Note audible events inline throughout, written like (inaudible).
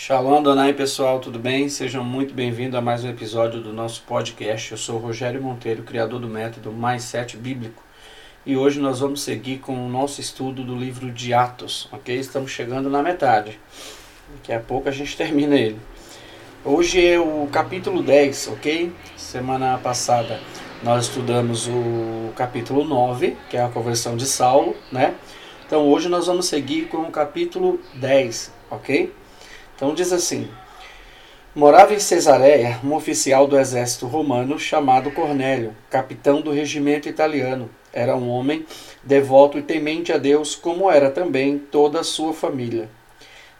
Shalom, Donai pessoal, tudo bem? Sejam muito bem-vindos a mais um episódio do nosso podcast. Eu sou Rogério Monteiro, criador do método Mais Sete Bíblico. E hoje nós vamos seguir com o nosso estudo do livro de Atos, ok? Estamos chegando na metade. Daqui a pouco a gente (laughs) termina ele. Hoje é o capítulo 10, ok? Semana passada nós estudamos o capítulo 9, que é a conversão de Saulo, né? Então hoje nós vamos seguir com o capítulo 10, ok? Então diz assim: Morava em Cesareia um oficial do exército romano chamado Cornélio, capitão do regimento italiano. Era um homem devoto e temente a Deus, como era também toda a sua família.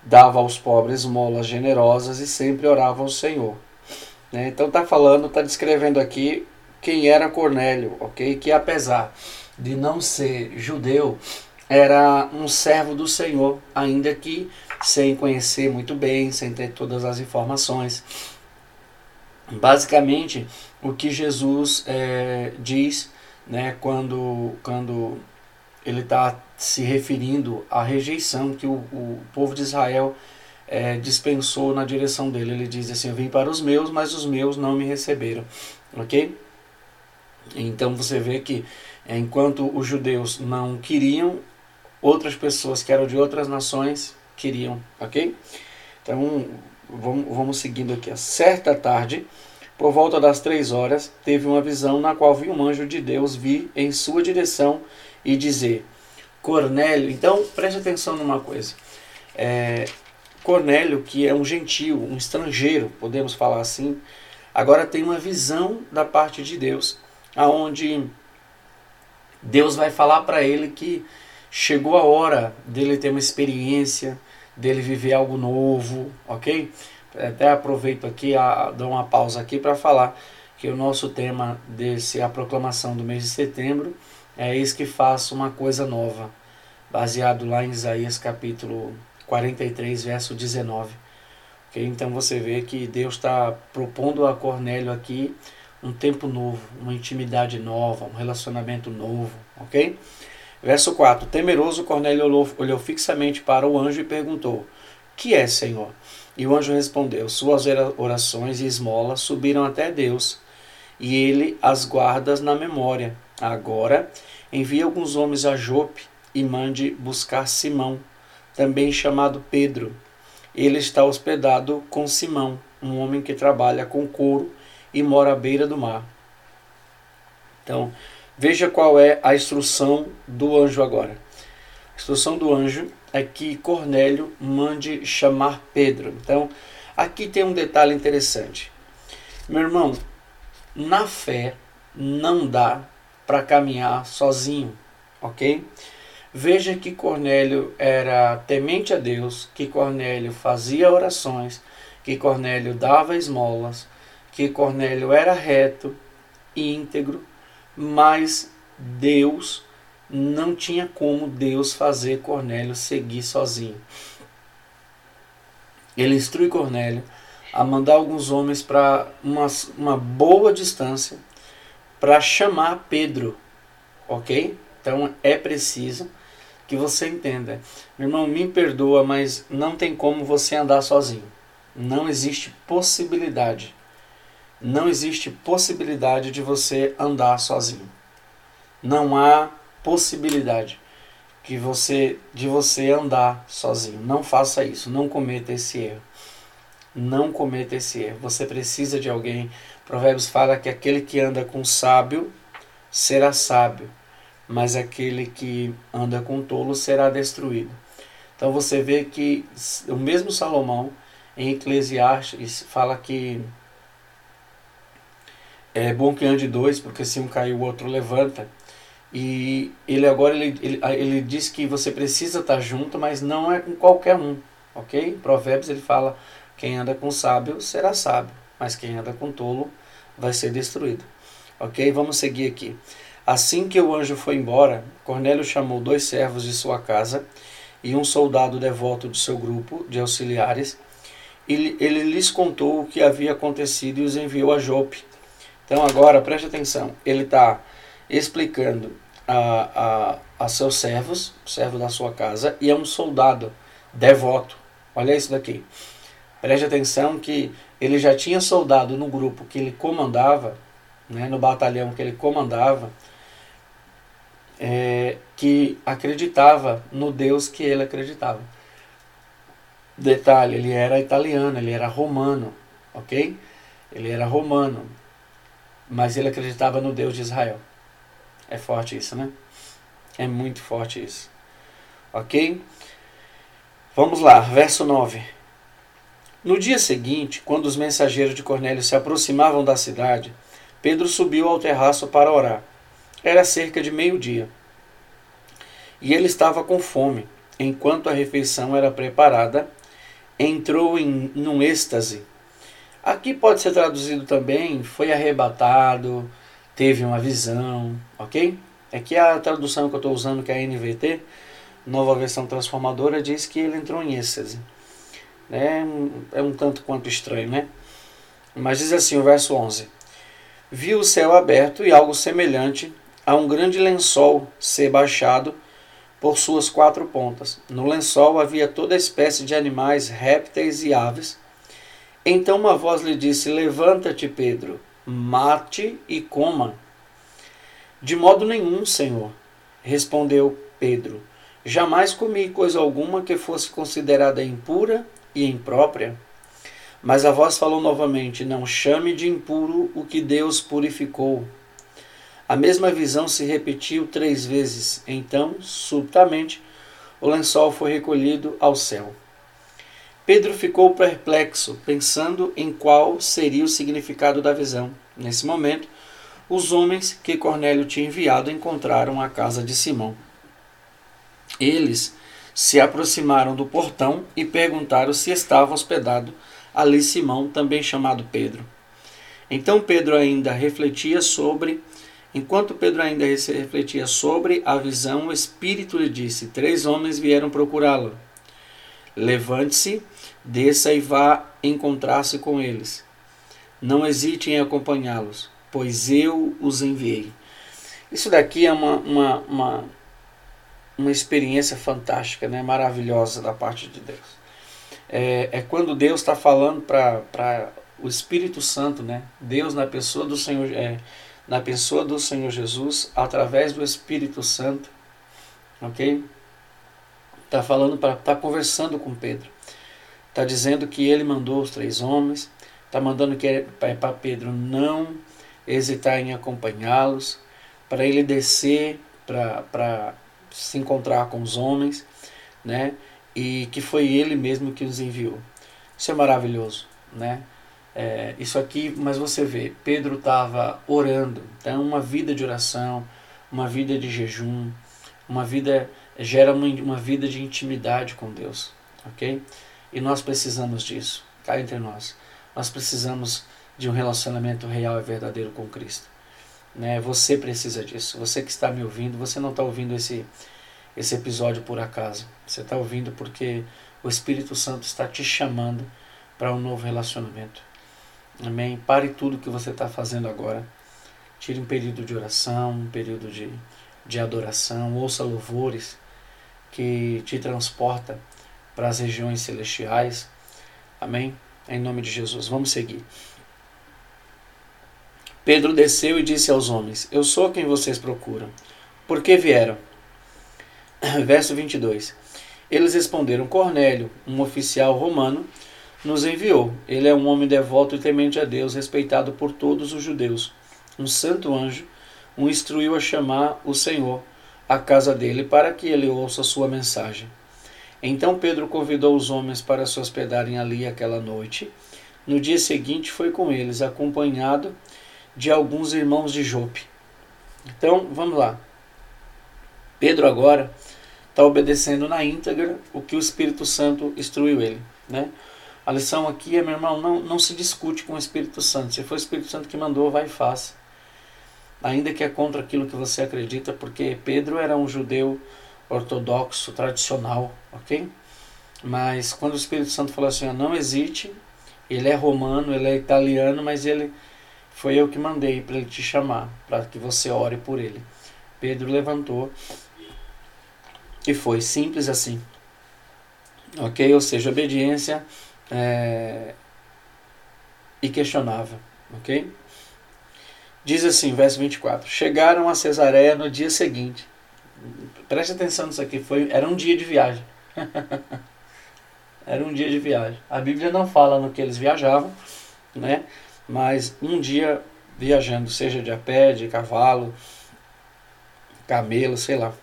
Dava aos pobres molas generosas e sempre orava ao Senhor. Né? Então está falando, está descrevendo aqui quem era Cornélio, ok? Que apesar de não ser judeu, era um servo do Senhor, ainda que sem conhecer muito bem, sem ter todas as informações. Basicamente, o que Jesus é, diz né, quando, quando ele está se referindo à rejeição que o, o povo de Israel é, dispensou na direção dele. Ele diz assim: Eu vim para os meus, mas os meus não me receberam. Ok? Então você vê que enquanto os judeus não queriam, outras pessoas que eram de outras nações queriam, ok? Então vamos, vamos seguindo aqui. A certa tarde, por volta das três horas, teve uma visão na qual viu um anjo de Deus vir em sua direção e dizer: Cornélio. Então preste atenção numa coisa. É, Cornélio, que é um gentio, um estrangeiro, podemos falar assim, agora tem uma visão da parte de Deus, aonde Deus vai falar para ele que chegou a hora dele ter uma experiência, dele viver algo novo, ok? Até aproveito aqui, a, dou uma pausa aqui para falar que o nosso tema desse a proclamação do mês de setembro é isso que faça uma coisa nova, baseado lá em Isaías capítulo 43, verso 19. Okay? Então você vê que Deus está propondo a Cornélio aqui um tempo novo, uma intimidade nova, um relacionamento novo, ok? Verso 4: Temeroso, Cornélio olhou, olhou fixamente para o anjo e perguntou: Que é, Senhor? E o anjo respondeu: Suas orações e esmolas subiram até Deus, e ele as guardas na memória. Agora envie alguns homens a Jope e mande buscar Simão, também chamado Pedro. Ele está hospedado com Simão, um homem que trabalha com couro e mora à beira do mar. Então, Veja qual é a instrução do anjo agora. A instrução do anjo é que Cornélio mande chamar Pedro. Então, aqui tem um detalhe interessante. Meu irmão, na fé não dá para caminhar sozinho, ok? Veja que Cornélio era temente a Deus, que Cornélio fazia orações, que Cornélio dava esmolas, que Cornélio era reto e íntegro, mas Deus não tinha como Deus fazer Cornélio seguir sozinho. Ele instrui Cornélio a mandar alguns homens para uma, uma boa distância para chamar Pedro, ok? Então é preciso que você entenda. Meu irmão, me perdoa, mas não tem como você andar sozinho. Não existe possibilidade não existe possibilidade de você andar sozinho. Não há possibilidade que você de você andar sozinho. Não faça isso, não cometa esse erro. Não cometa esse erro. Você precisa de alguém. Provérbios fala que aquele que anda com sábio será sábio, mas aquele que anda com tolo será destruído. Então você vê que o mesmo Salomão em Eclesiastes fala que é bom que ande dois, porque se um cair o outro levanta. E ele agora ele, ele, ele diz que você precisa estar junto, mas não é com qualquer um, ok? Provérbios ele fala: quem anda com sábio será sábio, mas quem anda com tolo vai ser destruído. Ok? Vamos seguir aqui. Assim que o anjo foi embora, Cornélio chamou dois servos de sua casa e um soldado devoto de seu grupo de auxiliares. Ele, ele lhes contou o que havia acontecido e os enviou a Jope então agora preste atenção, ele está explicando a, a, a seus servos, servo da sua casa, e é um soldado devoto. Olha isso daqui. Preste atenção que ele já tinha soldado no grupo que ele comandava, né, no batalhão que ele comandava, é, que acreditava no Deus que ele acreditava. Detalhe, ele era italiano, ele era romano, ok? Ele era romano, mas ele acreditava no Deus de Israel. É forte isso, né? É muito forte isso. Ok? Vamos lá, verso 9. No dia seguinte, quando os mensageiros de Cornélio se aproximavam da cidade, Pedro subiu ao terraço para orar. Era cerca de meio-dia. E ele estava com fome. Enquanto a refeição era preparada, entrou em num êxtase. Aqui pode ser traduzido também foi arrebatado, teve uma visão, ok? É a tradução que eu estou usando, que é a NVT, nova versão transformadora, diz que ele entrou em êxtase. É, é um tanto quanto estranho, né? Mas diz assim o verso 11: Viu o céu aberto e algo semelhante a um grande lençol ser baixado por suas quatro pontas. No lençol havia toda espécie de animais, répteis e aves. Então uma voz lhe disse: Levanta-te, Pedro, mate e coma. De modo nenhum, Senhor, respondeu Pedro. Jamais comi coisa alguma que fosse considerada impura e imprópria. Mas a voz falou novamente: Não chame de impuro o que Deus purificou. A mesma visão se repetiu três vezes. Então, subitamente, o lençol foi recolhido ao céu. Pedro ficou perplexo, pensando em qual seria o significado da visão. Nesse momento, os homens que Cornélio tinha enviado encontraram a casa de Simão. Eles se aproximaram do portão e perguntaram se estava hospedado ali Simão, também chamado Pedro. Então Pedro ainda refletia sobre, enquanto Pedro ainda refletia sobre a visão, o Espírito lhe disse: Três homens vieram procurá-lo. Levante-se, desça e vá encontrar-se com eles. Não hesite em acompanhá-los, pois eu os enviei. Isso daqui é uma, uma, uma uma experiência fantástica, né, maravilhosa da parte de Deus. É, é quando Deus está falando para o Espírito Santo, né, Deus na pessoa do Senhor, é, na pessoa do Senhor Jesus, através do Espírito Santo, ok? Está falando para, está conversando com Pedro, está dizendo que ele mandou os três homens, está mandando que é para Pedro não hesitar em acompanhá-los, para ele descer para se encontrar com os homens, né? E que foi ele mesmo que os enviou. Isso é maravilhoso, né? É, isso aqui, mas você vê, Pedro estava orando, então uma vida de oração, uma vida de jejum, uma vida gera uma, uma vida de intimidade com Deus, ok? E nós precisamos disso, cá entre nós. Nós precisamos de um relacionamento real e verdadeiro com Cristo. Né? Você precisa disso. Você que está me ouvindo, você não está ouvindo esse, esse episódio por acaso. Você está ouvindo porque o Espírito Santo está te chamando para um novo relacionamento. Amém? Pare tudo que você está fazendo agora. Tire um período de oração, um período de, de adoração, ouça louvores que te transporta para as regiões celestiais. Amém? Em nome de Jesus. Vamos seguir. Pedro desceu e disse aos homens: Eu sou quem vocês procuram. Por que vieram? (clears throat) Verso 22. Eles responderam: Cornélio, um oficial romano, nos enviou. Ele é um homem devoto e temente a Deus, respeitado por todos os judeus. Um santo anjo o instruiu a chamar o Senhor à casa dele para que ele ouça sua mensagem. Então Pedro convidou os homens para se hospedarem ali aquela noite. No dia seguinte foi com eles, acompanhado de alguns irmãos de Jope. Então, vamos lá. Pedro agora está obedecendo na íntegra o que o Espírito Santo instruiu ele. Né? A lição aqui é, meu irmão, não, não se discute com o Espírito Santo. Se foi o Espírito Santo que mandou, vai e faça. Ainda que é contra aquilo que você acredita, porque Pedro era um judeu ortodoxo, tradicional, ok? Mas quando o Espírito Santo falou assim, não hesite, ele é romano, ele é italiano, mas ele foi eu que mandei para ele te chamar, para que você ore por ele. Pedro levantou e foi simples assim. Ok? Ou seja, obediência é, e questionava, ok? Diz assim, verso 24: Chegaram a Cesareia no dia seguinte. Preste atenção nisso aqui, foi, era um dia de viagem. (laughs) era um dia de viagem. A Bíblia não fala no que eles viajavam, né? Mas um dia viajando, seja de a pé, de cavalo, camelo, sei lá.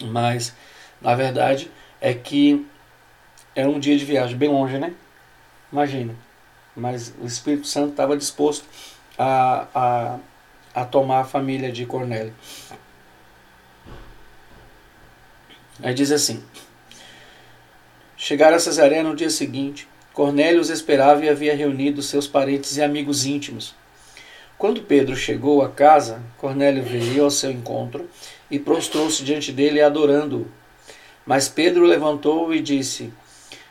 Mas na verdade é que era um dia de viagem bem longe, né? Imagina. Mas o Espírito Santo estava disposto a, a, a tomar a família de Cornélio. Aí diz assim: Chegaram a Cesareia no dia seguinte. Cornélio os esperava e havia reunido seus parentes e amigos íntimos. Quando Pedro chegou à casa, Cornélio veio ao seu encontro e prostrou-se diante dele, adorando-o. Mas Pedro levantou e disse: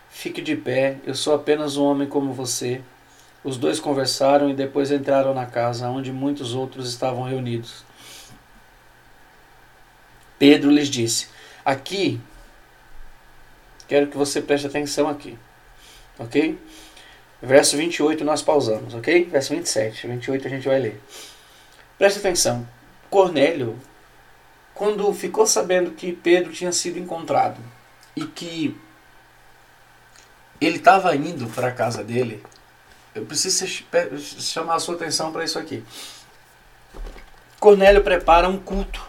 Fique de pé, eu sou apenas um homem como você. Os dois conversaram e depois entraram na casa, onde muitos outros estavam reunidos. Pedro lhes disse: Aqui, quero que você preste atenção aqui, ok? Verso 28 nós pausamos, ok? Verso 27, 28 a gente vai ler. Preste atenção. Cornélio, quando ficou sabendo que Pedro tinha sido encontrado e que ele estava indo para a casa dele, eu preciso chamar a sua atenção para isso aqui. Cornélio prepara um culto.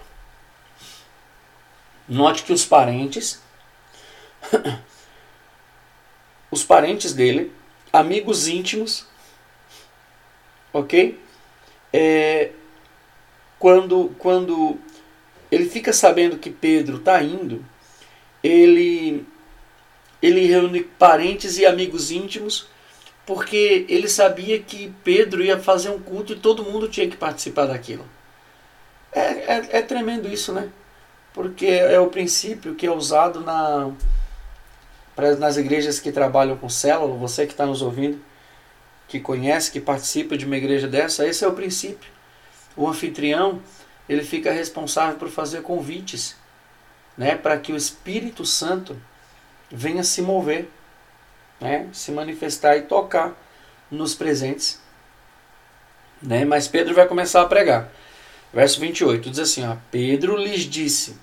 Note que os parentes, (coughs) os parentes dele amigos íntimos, ok? É, quando, quando ele fica sabendo que Pedro está indo, ele, ele reúne parentes e amigos íntimos, porque ele sabia que Pedro ia fazer um culto e todo mundo tinha que participar daquilo. É, é, é tremendo isso, né? Porque é o princípio que é usado na, nas igrejas que trabalham com célula, você que está nos ouvindo, que conhece, que participa de uma igreja dessa, esse é o princípio. O anfitrião, ele fica responsável por fazer convites, né, para que o Espírito Santo venha se mover, né, se manifestar e tocar nos presentes. Né? Mas Pedro vai começar a pregar. Verso 28 diz assim: ó, Pedro lhes disse: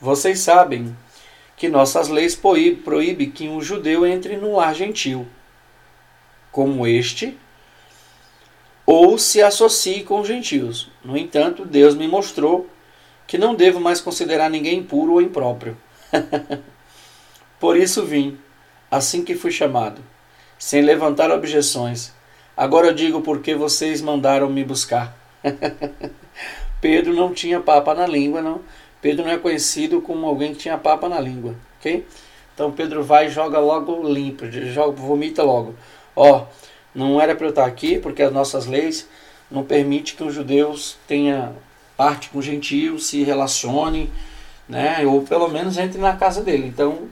Vocês sabem que nossas leis proíbem que um judeu entre no lar gentil, como este, ou se associe com os gentios. No entanto, Deus me mostrou que não devo mais considerar ninguém impuro ou impróprio. (laughs) Por isso vim, assim que fui chamado, sem levantar objeções. Agora eu digo porque vocês mandaram me buscar. (laughs) Pedro não tinha papa na língua, não Pedro não é conhecido como alguém que tinha papa na língua, ok? Então Pedro vai e joga logo limpo, joga, vomita logo. Ó, não era para eu estar aqui porque as nossas leis não permitem que os judeus tenham parte com gentios, se relacionem, né? Ou pelo menos entre na casa dele. Então,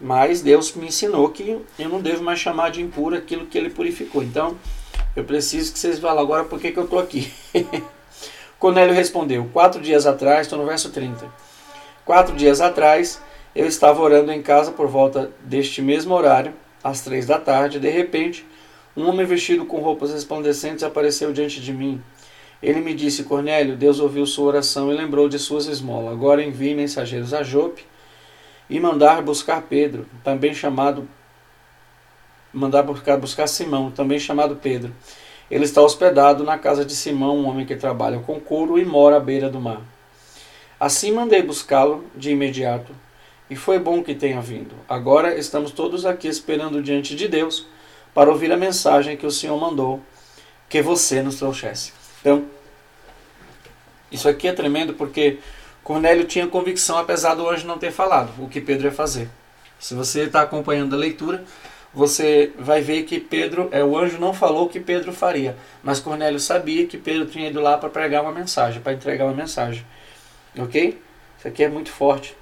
mas Deus me ensinou que eu não devo mais chamar de impuro aquilo que ele purificou. Então, eu preciso que vocês falem agora por que, que eu estou aqui. (laughs) Cornélio respondeu: Quatro dias atrás, estou no verso 30. Quatro dias atrás, eu estava orando em casa por volta deste mesmo horário, às três da tarde. De repente, um homem vestido com roupas resplandecentes apareceu diante de mim. Ele me disse: Cornélio, Deus ouviu sua oração e lembrou de suas esmolas. Agora envie mensageiros a Jope e mandar buscar Pedro, também chamado mandar buscar, buscar Simão, também chamado Pedro. Ele está hospedado na casa de Simão, um homem que trabalha com couro e mora à beira do mar. Assim mandei buscá-lo de imediato, e foi bom que tenha vindo. Agora estamos todos aqui esperando diante de Deus para ouvir a mensagem que o Senhor mandou que você nos trouxesse. Então, isso aqui é tremendo porque Cornélio tinha convicção, apesar do anjo não ter falado o que Pedro ia fazer. Se você está acompanhando a leitura, você vai ver que Pedro, é, o anjo não falou o que Pedro faria, mas Cornélio sabia que Pedro tinha ido lá para pregar uma mensagem, para entregar uma mensagem. Ok? Isso aqui é muito forte.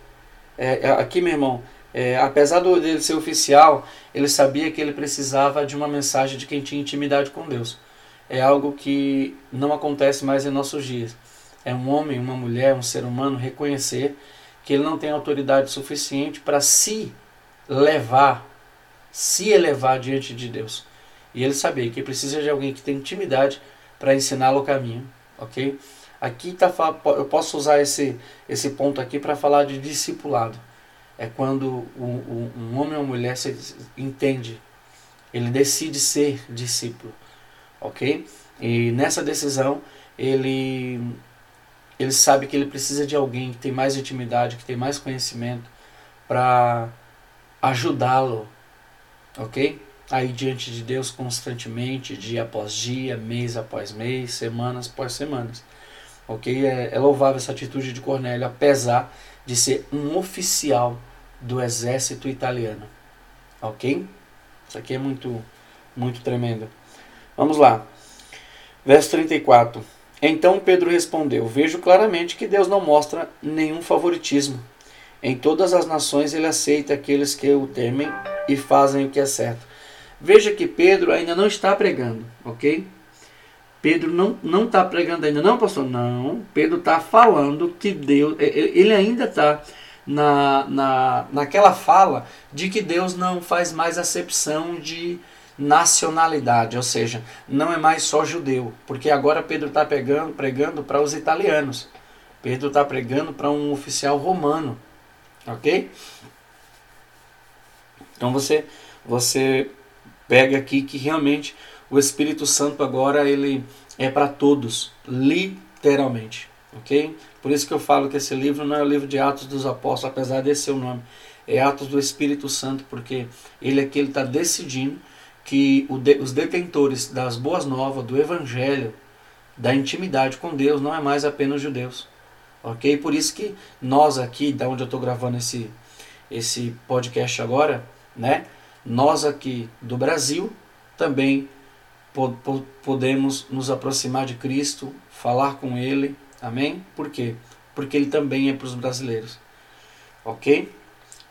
É, é, aqui, meu irmão, é, apesar dele ser oficial, ele sabia que ele precisava de uma mensagem de quem tinha intimidade com Deus. É algo que não acontece mais em nossos dias. É um homem, uma mulher, um ser humano reconhecer que ele não tem autoridade suficiente para se levar se elevar diante de Deus. E ele sabia que precisa de alguém que tem intimidade para ensiná-lo o caminho, ok? Aqui tá, eu posso usar esse, esse ponto aqui para falar de discipulado. É quando um, um homem ou mulher se entende, ele decide ser discípulo, ok? E nessa decisão ele ele sabe que ele precisa de alguém que tem mais intimidade, que tem mais conhecimento para ajudá-lo, ok? Aí diante de Deus constantemente, dia após dia, mês após mês, semanas após semanas, ok? É, é louvável essa atitude de Cornélio, apesar de ser um oficial do exército italiano, ok? Isso aqui é muito, muito tremendo. Vamos lá, verso 34. Então Pedro respondeu: Vejo claramente que Deus não mostra nenhum favoritismo. Em todas as nações ele aceita aqueles que o temem e fazem o que é certo. Veja que Pedro ainda não está pregando, ok? Pedro não não está pregando ainda, não, pastor? Não. Pedro está falando que Deus. Ele ainda está na, na, naquela fala de que Deus não faz mais acepção de nacionalidade, ou seja, não é mais só judeu, porque agora Pedro está pregando, pregando para os italianos. Pedro está pregando para um oficial romano, ok? Então você você pega aqui que realmente o Espírito Santo agora ele é para todos, literalmente, ok? Por isso que eu falo que esse livro não é o livro de Atos dos Apóstolos, apesar desse ser o nome, é Atos do Espírito Santo, porque ele aqui ele está decidindo que os detentores das boas novas, do evangelho, da intimidade com Deus, não é mais apenas judeus. Ok? Por isso que nós aqui, da onde eu estou gravando esse, esse podcast agora, né? Nós aqui do Brasil também po po podemos nos aproximar de Cristo, falar com Ele, amém? Por quê? Porque Ele também é para os brasileiros, ok?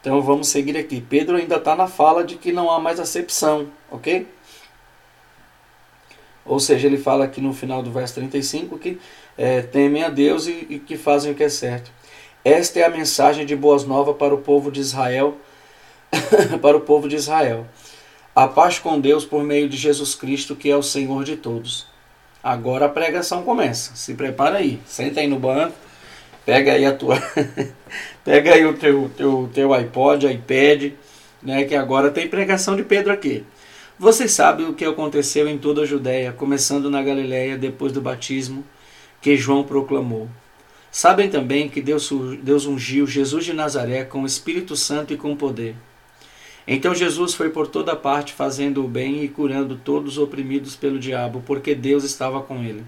Então vamos seguir aqui. Pedro ainda está na fala de que não há mais acepção, ok? Ou seja, ele fala aqui no final do verso 35 que é, temem a Deus e, e que fazem o que é certo. Esta é a mensagem de boas novas para o povo de Israel, (laughs) para o povo de Israel. A paz com Deus por meio de Jesus Cristo, que é o Senhor de todos. Agora a pregação começa. Se prepara aí. Senta aí no banco Pega aí a tua. (laughs) pega aí o teu, teu, teu iPod, iPad, né? Que agora tem pregação de Pedro aqui. Vocês sabem o que aconteceu em toda a Judéia, começando na Galiléia depois do batismo que João proclamou. Sabem também que Deus, Deus ungiu Jesus de Nazaré com o Espírito Santo e com poder. Então Jesus foi por toda parte fazendo o bem e curando todos os oprimidos pelo diabo, porque Deus estava com ele.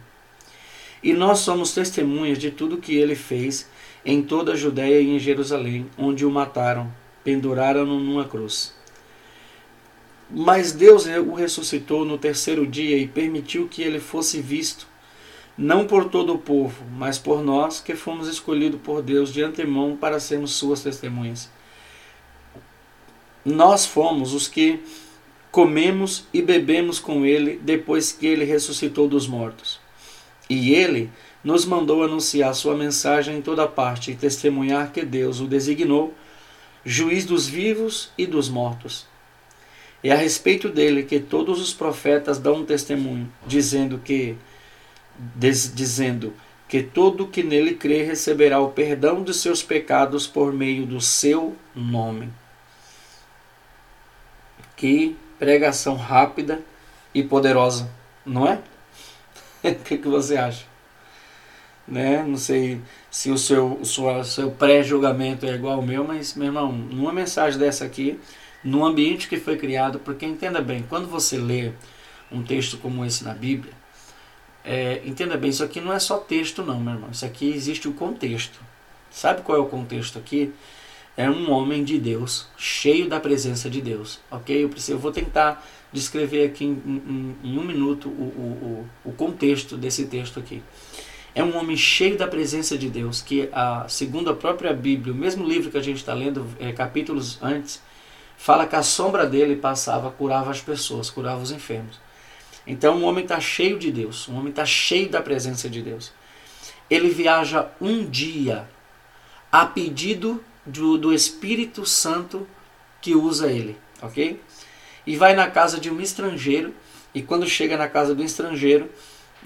E nós somos testemunhas de tudo que ele fez em toda a Judéia e em Jerusalém, onde o mataram, penduraram-no numa cruz. Mas Deus o ressuscitou no terceiro dia e permitiu que ele fosse visto, não por todo o povo, mas por nós que fomos escolhidos por Deus de antemão para sermos suas testemunhas. Nós fomos os que comemos e bebemos com ele depois que ele ressuscitou dos mortos. E ele nos mandou anunciar sua mensagem em toda parte e testemunhar que Deus o designou juiz dos vivos e dos mortos. E a respeito dele que todos os profetas dão testemunho, dizendo que dizendo que todo que nele crê receberá o perdão de seus pecados por meio do seu nome. Que pregação rápida e poderosa, não é? (laughs) o que, que você acha? Né? Não sei se o seu, o sua, seu pré-julgamento é igual ao meu, mas, meu irmão, numa mensagem dessa aqui, no ambiente que foi criado, porque entenda bem, quando você lê um texto como esse na Bíblia, é, entenda bem, isso aqui não é só texto não, meu irmão, isso aqui existe o contexto. Sabe qual é o contexto aqui? É um homem de Deus, cheio da presença de Deus, ok? Eu, preciso, eu vou tentar descrever aqui em, em, em um minuto o, o, o contexto desse texto aqui. É um homem cheio da presença de Deus, que, a, segundo a própria Bíblia, o mesmo livro que a gente está lendo, é, capítulos antes, fala que a sombra dele passava, curava as pessoas, curava os enfermos. Então, um homem está cheio de Deus, um homem está cheio da presença de Deus. Ele viaja um dia a pedido do, do Espírito Santo que usa ele, ok? e vai na casa de um estrangeiro. E quando chega na casa do estrangeiro,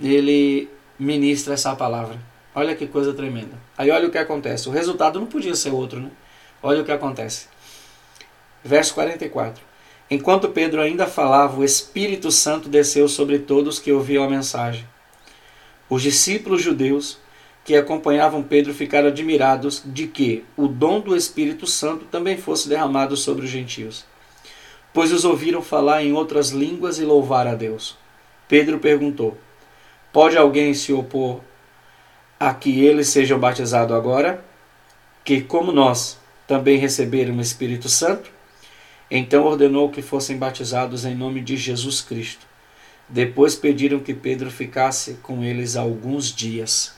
ele ministra essa palavra. Olha que coisa tremenda. Aí olha o que acontece. O resultado não podia ser outro, né? Olha o que acontece. Verso 44. Enquanto Pedro ainda falava, o Espírito Santo desceu sobre todos que ouviam a mensagem. Os discípulos judeus que acompanhavam Pedro ficaram admirados de que o dom do Espírito Santo também fosse derramado sobre os gentios, pois os ouviram falar em outras línguas e louvar a Deus. Pedro perguntou: Pode alguém se opor a que eles sejam batizados agora? Que, como nós, também receberam o Espírito Santo? Então ordenou que fossem batizados em nome de Jesus Cristo. Depois pediram que Pedro ficasse com eles alguns dias.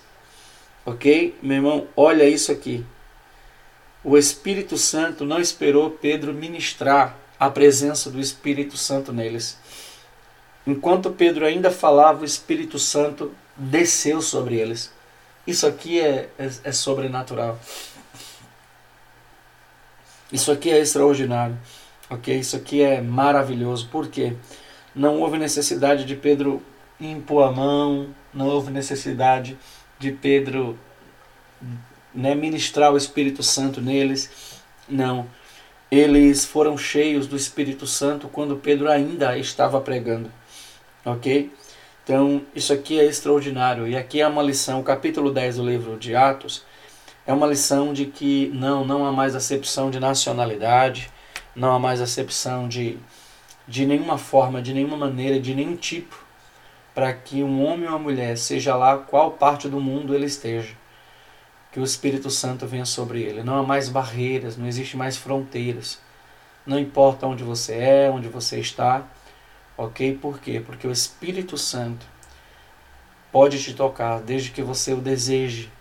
Ok? Meu irmão, olha isso aqui. O Espírito Santo não esperou Pedro ministrar a presença do Espírito Santo neles. Enquanto Pedro ainda falava, o Espírito Santo desceu sobre eles. Isso aqui é, é, é sobrenatural. Isso aqui é extraordinário. Ok? Isso aqui é maravilhoso. Por quê? Não houve necessidade de Pedro impor a mão, não houve necessidade de Pedro né, ministrar o Espírito Santo neles. Não. Eles foram cheios do Espírito Santo quando Pedro ainda estava pregando. Ok? Então, isso aqui é extraordinário. E aqui é uma lição, o capítulo 10 do livro de Atos, é uma lição de que não, não há mais acepção de nacionalidade, não há mais acepção de, de nenhuma forma, de nenhuma maneira, de nenhum tipo, para que um homem ou uma mulher, seja lá qual parte do mundo ele esteja, que o Espírito Santo venha sobre ele. Não há mais barreiras, não existe mais fronteiras. Não importa onde você é, onde você está, ok? Por quê? Porque o Espírito Santo pode te tocar desde que você o deseje,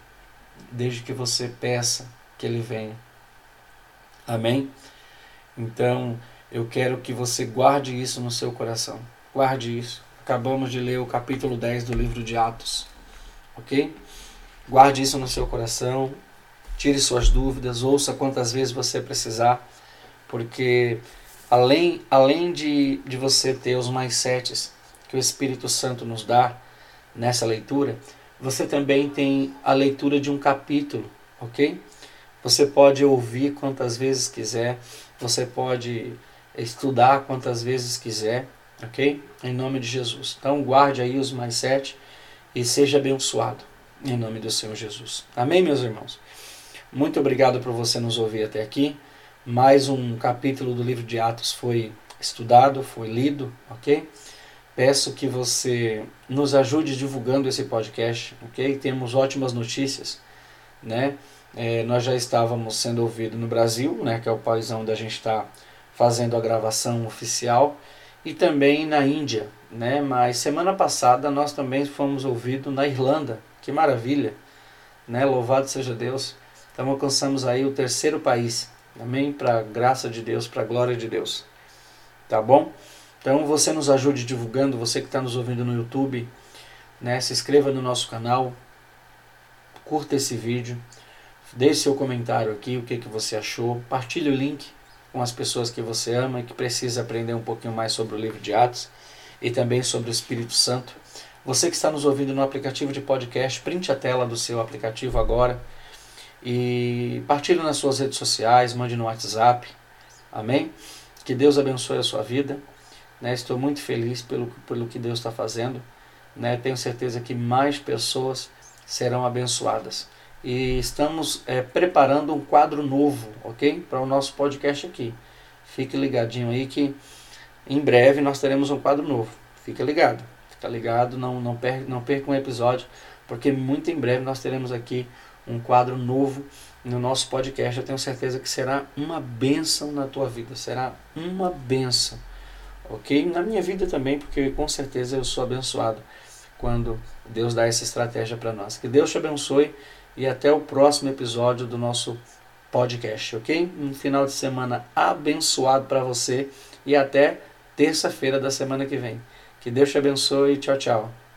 desde que você peça que ele venha. Amém? Então, eu quero que você guarde isso no seu coração. Guarde isso. Acabamos de ler o capítulo 10 do livro de Atos. Ok? Guarde isso no seu coração. Tire suas dúvidas. Ouça quantas vezes você precisar. Porque além, além de, de você ter os mais setes que o Espírito Santo nos dá nessa leitura, você também tem a leitura de um capítulo. Ok? Você pode ouvir quantas vezes quiser você pode estudar quantas vezes quiser, ok? Em nome de Jesus. Então guarde aí os mais sete e seja abençoado em nome do Senhor Jesus. Amém, meus irmãos? Muito obrigado por você nos ouvir até aqui. Mais um capítulo do livro de Atos foi estudado, foi lido, ok? Peço que você nos ajude divulgando esse podcast, ok? Temos ótimas notícias, né? É, nós já estávamos sendo ouvidos no Brasil, né, que é o país onde a gente está fazendo a gravação oficial, e também na Índia. Né, mas semana passada nós também fomos ouvidos na Irlanda. Que maravilha! Né, louvado seja Deus. Então alcançamos aí o terceiro país. Amém? Para a graça de Deus, para a glória de Deus. Tá bom? Então você nos ajude divulgando, você que está nos ouvindo no YouTube, né? Se inscreva no nosso canal, curta esse vídeo. Deixe seu comentário aqui, o que, que você achou. Partilhe o link com as pessoas que você ama e que precisa aprender um pouquinho mais sobre o livro de Atos e também sobre o Espírito Santo. Você que está nos ouvindo no aplicativo de podcast, printe a tela do seu aplicativo agora e partilhe nas suas redes sociais, mande no WhatsApp. Amém? Que Deus abençoe a sua vida. Né? Estou muito feliz pelo, pelo que Deus está fazendo. Né? Tenho certeza que mais pessoas serão abençoadas e estamos é, preparando um quadro novo, ok? Para o nosso podcast aqui. Fique ligadinho aí que em breve nós teremos um quadro novo. Fica ligado, fica ligado, não, não, perca, não perca um episódio, porque muito em breve nós teremos aqui um quadro novo no nosso podcast. Eu tenho certeza que será uma bênção na tua vida, será uma bênção, ok? Na minha vida também, porque com certeza eu sou abençoado quando Deus dá essa estratégia para nós. Que Deus te abençoe e até o próximo episódio do nosso podcast, ok? Um final de semana abençoado para você e até terça-feira da semana que vem. Que Deus te abençoe. Tchau, tchau.